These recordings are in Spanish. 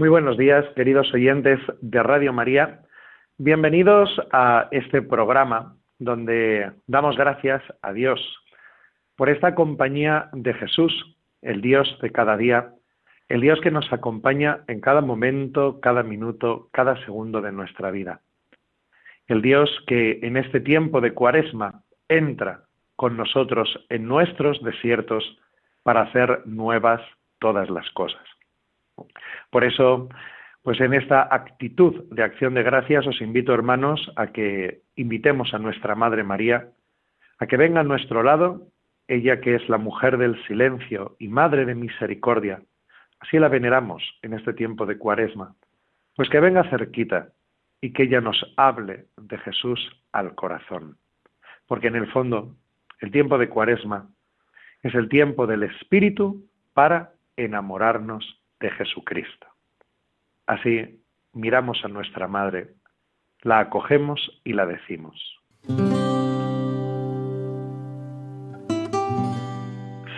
Muy buenos días, queridos oyentes de Radio María. Bienvenidos a este programa donde damos gracias a Dios por esta compañía de Jesús, el Dios de cada día, el Dios que nos acompaña en cada momento, cada minuto, cada segundo de nuestra vida. El Dios que en este tiempo de cuaresma entra con nosotros en nuestros desiertos para hacer nuevas todas las cosas. Por eso, pues en esta actitud de acción de gracias os invito, hermanos, a que invitemos a nuestra Madre María a que venga a nuestro lado, ella que es la mujer del silencio y madre de misericordia. Así la veneramos en este tiempo de cuaresma. Pues que venga cerquita y que ella nos hable de Jesús al corazón. Porque en el fondo, el tiempo de cuaresma es el tiempo del Espíritu para enamorarnos de Jesucristo. Así miramos a nuestra Madre, la acogemos y la decimos.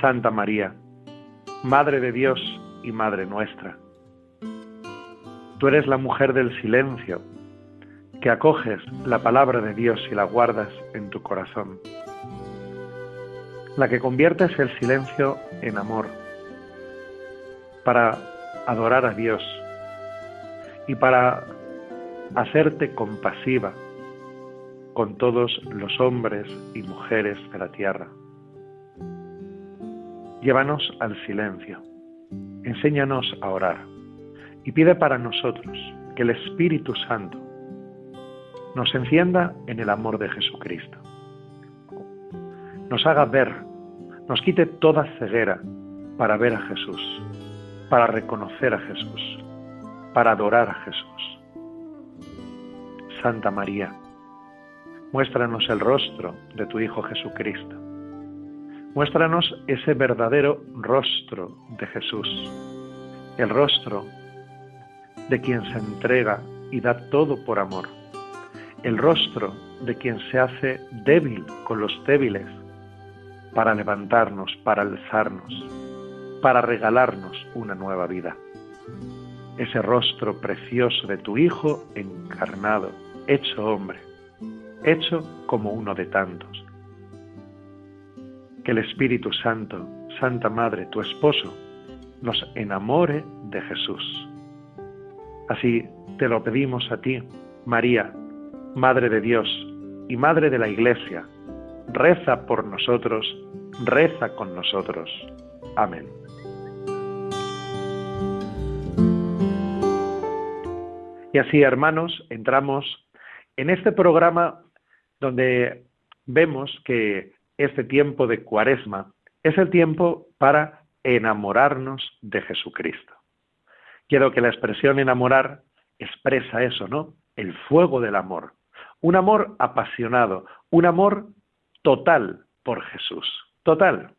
Santa María, Madre de Dios y Madre nuestra, tú eres la mujer del silencio, que acoges la palabra de Dios y la guardas en tu corazón, la que conviertes el silencio en amor, para adorar a Dios. Y para hacerte compasiva con todos los hombres y mujeres de la tierra. Llévanos al silencio, enséñanos a orar. Y pide para nosotros que el Espíritu Santo nos encienda en el amor de Jesucristo, nos haga ver, nos quite toda ceguera para ver a Jesús para reconocer a Jesús, para adorar a Jesús. Santa María, muéstranos el rostro de tu Hijo Jesucristo. Muéstranos ese verdadero rostro de Jesús, el rostro de quien se entrega y da todo por amor, el rostro de quien se hace débil con los débiles para levantarnos, para alzarnos para regalarnos una nueva vida. Ese rostro precioso de tu Hijo encarnado, hecho hombre, hecho como uno de tantos. Que el Espíritu Santo, Santa Madre, tu esposo, nos enamore de Jesús. Así te lo pedimos a ti, María, Madre de Dios y Madre de la Iglesia. Reza por nosotros, reza con nosotros. Amén. Y así, hermanos, entramos en este programa donde vemos que este tiempo de cuaresma es el tiempo para enamorarnos de Jesucristo. Quiero que la expresión enamorar expresa eso, ¿no? El fuego del amor. Un amor apasionado, un amor total por Jesús. Total.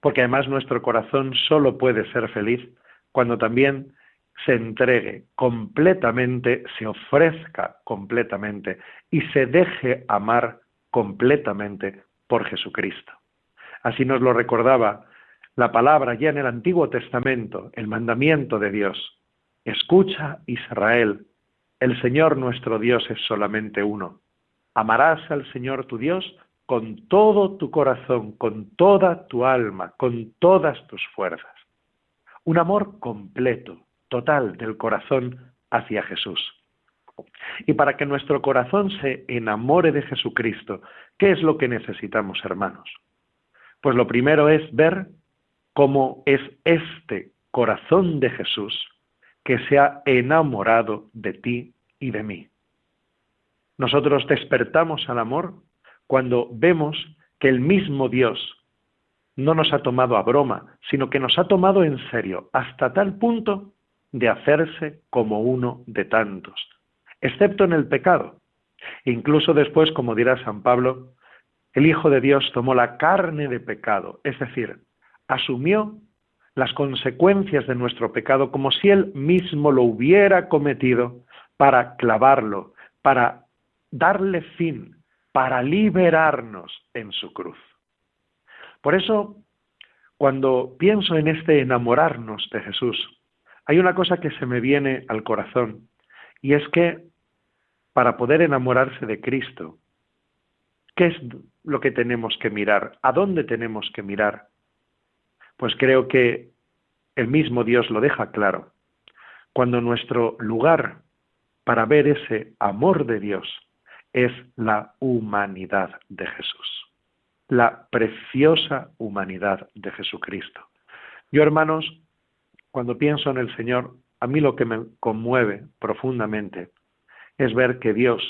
Porque además nuestro corazón solo puede ser feliz cuando también se entregue completamente, se ofrezca completamente y se deje amar completamente por Jesucristo. Así nos lo recordaba la palabra ya en el Antiguo Testamento, el mandamiento de Dios. Escucha Israel, El Señor nuestro Dios es solamente uno. Amarás al Señor tu Dios con todo tu corazón, con toda tu alma, con todas tus fuerzas. Un amor completo, total del corazón hacia Jesús. Y para que nuestro corazón se enamore de Jesucristo, ¿qué es lo que necesitamos, hermanos? Pues lo primero es ver cómo es este corazón de Jesús que se ha enamorado de ti y de mí. Nosotros despertamos al amor cuando vemos que el mismo Dios no nos ha tomado a broma, sino que nos ha tomado en serio, hasta tal punto de hacerse como uno de tantos, excepto en el pecado. Incluso después, como dirá San Pablo, el Hijo de Dios tomó la carne de pecado, es decir, asumió las consecuencias de nuestro pecado como si Él mismo lo hubiera cometido para clavarlo, para darle fin, para liberarnos en su cruz. Por eso, cuando pienso en este enamorarnos de Jesús, hay una cosa que se me viene al corazón, y es que para poder enamorarse de Cristo, ¿qué es lo que tenemos que mirar? ¿A dónde tenemos que mirar? Pues creo que el mismo Dios lo deja claro. Cuando nuestro lugar para ver ese amor de Dios es la humanidad de Jesús, la preciosa humanidad de Jesucristo. Yo, hermanos, cuando pienso en el Señor, a mí lo que me conmueve profundamente es ver que Dios,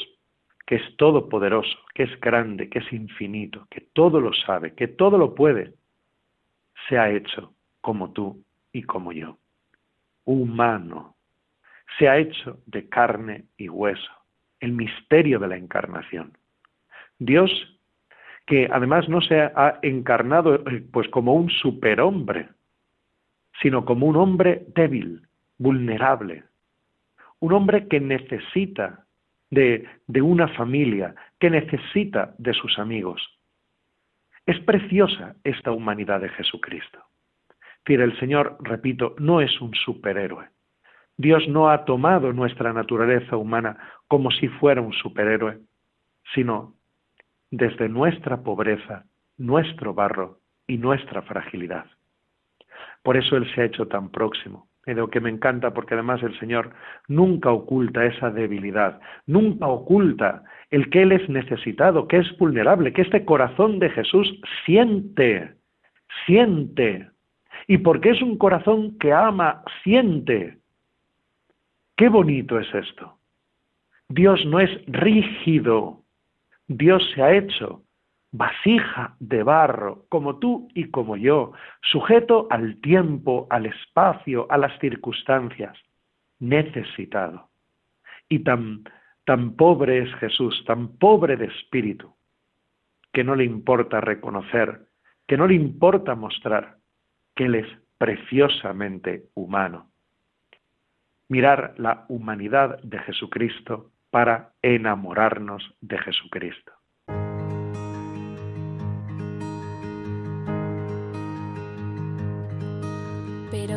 que es todopoderoso, que es grande, que es infinito, que todo lo sabe, que todo lo puede, se ha hecho como tú y como yo, humano, se ha hecho de carne y hueso, el misterio de la encarnación. Dios, que además no se ha encarnado eh, pues como un superhombre, sino como un hombre débil, vulnerable, un hombre que necesita de, una familia, que necesita de sus amigos, es preciosa esta humanidad de Jesucristo. Es el Señor, repito, no es un superhéroe. Dios no ha tomado nuestra naturaleza humana como si fuera un superhéroe, sino desde nuestra pobreza, nuestro barro y nuestra fragilidad. Por eso Él se ha hecho tan próximo, lo que me encanta porque además el Señor nunca oculta esa debilidad, nunca oculta el que Él es necesitado, que es vulnerable, que este corazón de Jesús siente, siente. Y porque es un corazón que ama, siente. Qué bonito es esto. Dios no es rígido, Dios se ha hecho vasija de barro, como tú y como yo, sujeto al tiempo, al espacio, a las circunstancias, necesitado. Y tan, tan pobre es Jesús, tan pobre de espíritu, que no le importa reconocer, que no le importa mostrar que Él es preciosamente humano. Mirar la humanidad de Jesucristo para enamorarnos de Jesucristo.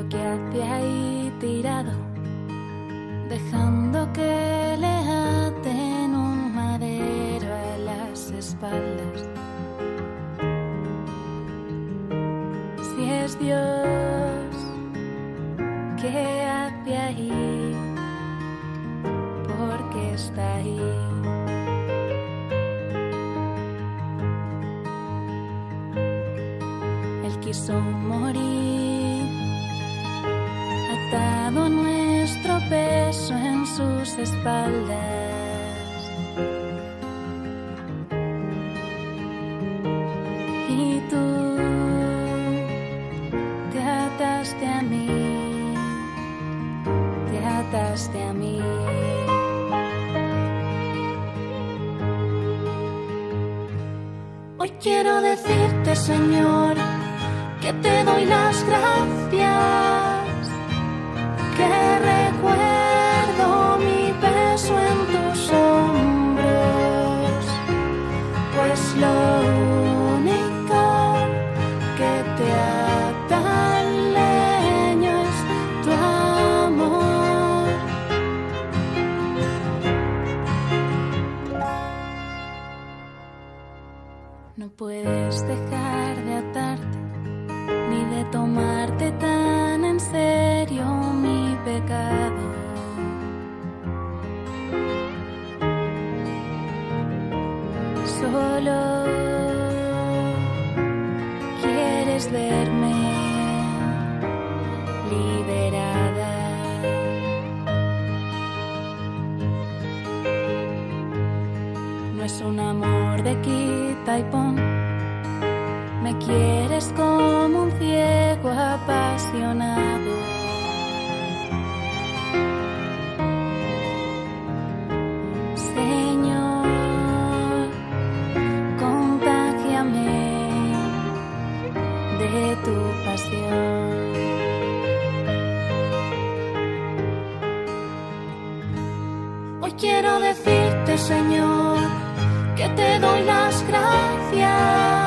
Que hace ahí tirado, dejando que le aten un madero a las espaldas. Si es Dios que hace ahí, porque está ahí. Él quiso morir nuestro peso en sus espaldas. Y tú te ataste a mí, te ataste a mí. Hoy quiero decirte, Señor, que te doy las gracias puedes dejar de atarte, ni de tomarte tan en serio mi pecado. Solo quieres verme liberada. No es un amor de quita y pon me quieres como un ciego apasionado. Señor, contágiame de tu pasión. Hoy quiero decirte, Señor, que te doy las gracias,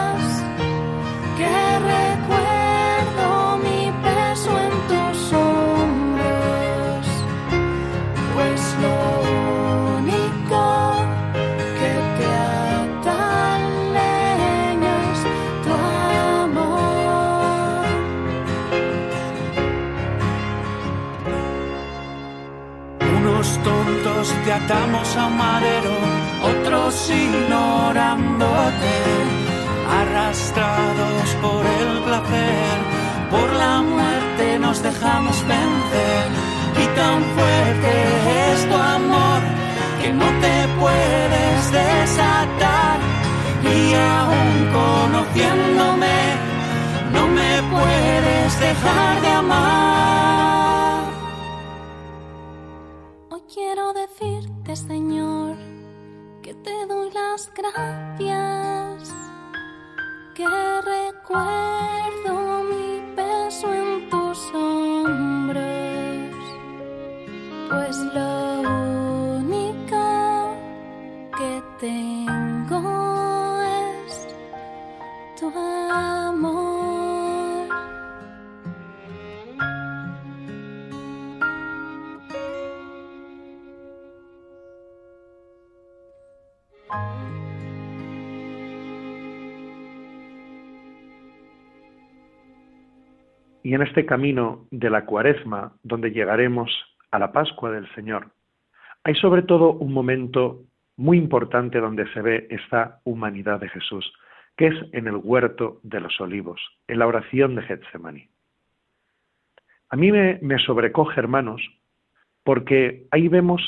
te atamos a madero, otros ignorándote, arrastrados por el placer, por la muerte nos dejamos vencer. Y tan fuerte es tu amor que no te puedes desatar. Y aún conociéndome, no me puedes dejar de amar. Hoy quiero decirte, Señor, que te doy las gracias, que recuerdo Y en este camino de la cuaresma, donde llegaremos a la Pascua del Señor, hay sobre todo un momento muy importante donde se ve esta humanidad de Jesús, que es en el huerto de los olivos, en la oración de Getsemaní. A mí me, me sobrecoge, hermanos, porque ahí vemos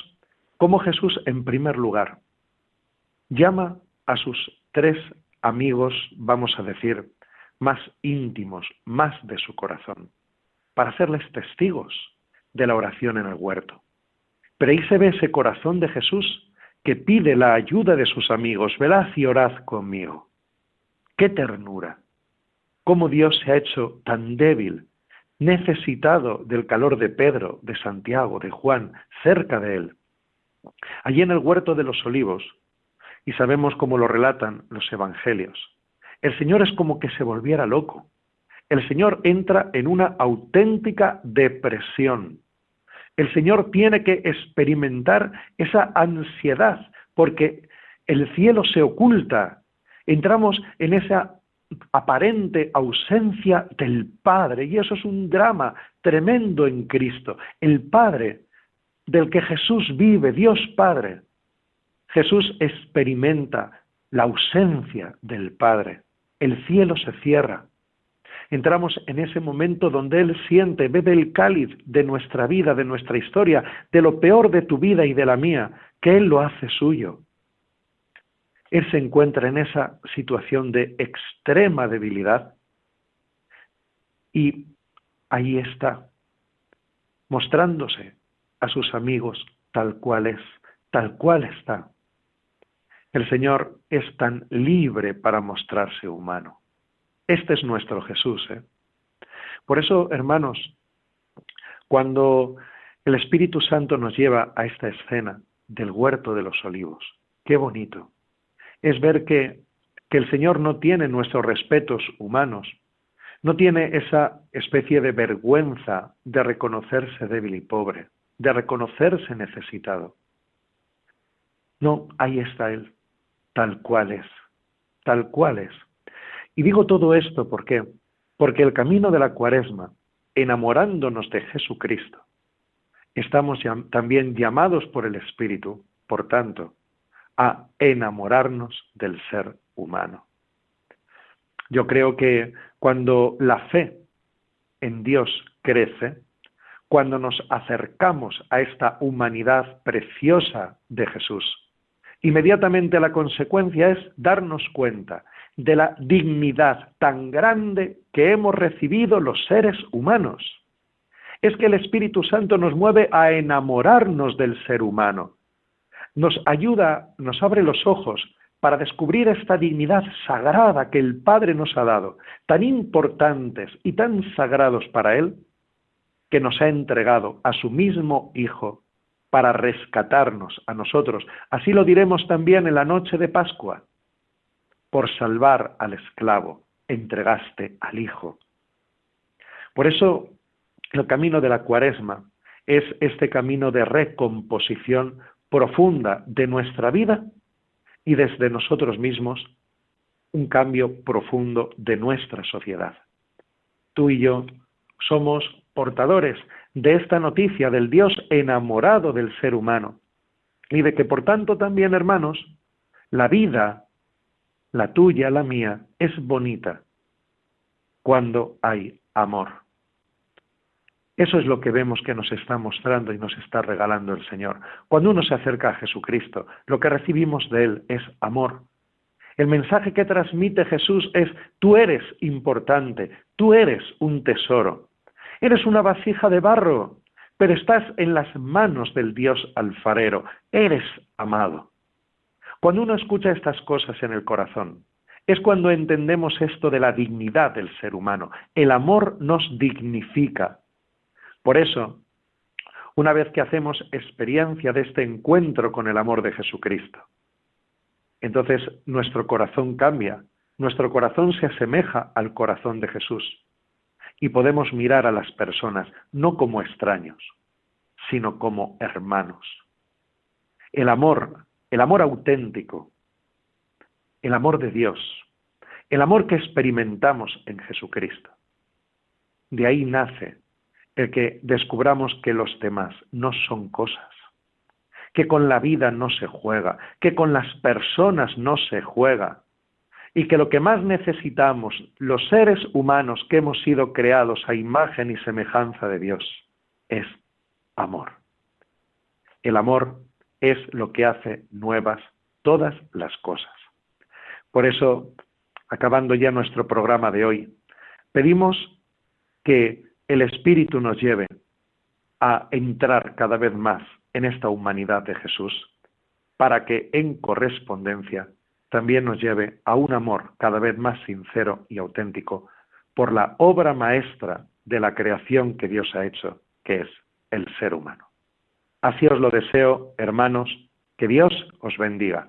cómo Jesús, en primer lugar, llama a sus tres amigos, vamos a decir, más íntimos, más de su corazón, para hacerles testigos de la oración en el huerto. Pero ahí se ve ese corazón de Jesús que pide la ayuda de sus amigos, velad y orad conmigo. ¡Qué ternura! Cómo Dios se ha hecho tan débil, necesitado del calor de Pedro, de Santiago, de Juan, cerca de él. Allí en el huerto de los olivos, y sabemos cómo lo relatan los evangelios, el Señor es como que se volviera loco. El Señor entra en una auténtica depresión. El Señor tiene que experimentar esa ansiedad porque el cielo se oculta. Entramos en esa aparente ausencia del Padre y eso es un drama tremendo en Cristo. El Padre del que Jesús vive, Dios Padre. Jesús experimenta la ausencia del Padre el cielo se cierra. Entramos en ese momento donde Él siente, bebe el cáliz de nuestra vida, de nuestra historia, de lo peor de tu vida y de la mía, que Él lo hace suyo. Él se encuentra en esa situación de extrema debilidad y ahí está, mostrándose a sus amigos tal cual es, tal cual está. El Señor es tan libre para mostrarse humano. Este es nuestro Jesús. ¿eh? Por eso, hermanos, cuando el Espíritu Santo nos lleva a esta escena del huerto de los olivos, qué bonito. Es ver que, que el Señor no tiene nuestros respetos humanos, no tiene esa especie de vergüenza de reconocerse débil y pobre, de reconocerse necesitado. No, ahí está Él, tal cual es, tal cual es. Y digo todo esto ¿por qué? Porque el camino de la cuaresma, enamorándonos de Jesucristo, estamos también llamados por el Espíritu, por tanto, a enamorarnos del ser humano. Yo creo que cuando la fe en Dios crece, cuando nos acercamos a esta humanidad preciosa de Jesús, Inmediatamente la consecuencia es darnos cuenta de la dignidad tan grande que hemos recibido los seres humanos. Es que el Espíritu Santo nos mueve a enamorarnos del ser humano. Nos ayuda, nos abre los ojos para descubrir esta dignidad sagrada que el Padre nos ha dado, tan importantes y tan sagrados para Él, que nos ha entregado a su mismo Hijo para rescatarnos a nosotros. Así lo diremos también en la noche de Pascua. Por salvar al esclavo, entregaste al Hijo. Por eso el camino de la cuaresma es este camino de recomposición profunda de nuestra vida y desde nosotros mismos un cambio profundo de nuestra sociedad. Tú y yo somos portadores de esta noticia del Dios enamorado del ser humano y de que por tanto también, hermanos, la vida, la tuya, la mía, es bonita cuando hay amor. Eso es lo que vemos que nos está mostrando y nos está regalando el Señor. Cuando uno se acerca a Jesucristo, lo que recibimos de Él es amor. El mensaje que transmite Jesús es, tú eres importante, tú eres un tesoro. Eres una vasija de barro, pero estás en las manos del Dios alfarero. Eres amado. Cuando uno escucha estas cosas en el corazón, es cuando entendemos esto de la dignidad del ser humano. El amor nos dignifica. Por eso, una vez que hacemos experiencia de este encuentro con el amor de Jesucristo, entonces nuestro corazón cambia, nuestro corazón se asemeja al corazón de Jesús y podemos mirar a las personas no como extraños, sino como hermanos. El amor, el amor auténtico, el amor de Dios, el amor que experimentamos en Jesucristo. De ahí nace el que descubramos que los demás no son cosas, que con la vida no se juega, que con las personas no se juega, y que lo que más necesitamos los seres humanos que hemos sido creados a imagen y semejanza de Dios es amor. El amor es lo que hace nuevas todas las cosas. Por eso, acabando ya nuestro programa de hoy, pedimos que el Espíritu nos lleve a entrar cada vez más en esta humanidad de Jesús, para que en correspondencia también nos lleve a un amor cada vez más sincero y auténtico por la obra maestra de la creación que Dios ha hecho, que es el ser humano. Así os lo deseo, hermanos, que Dios os bendiga.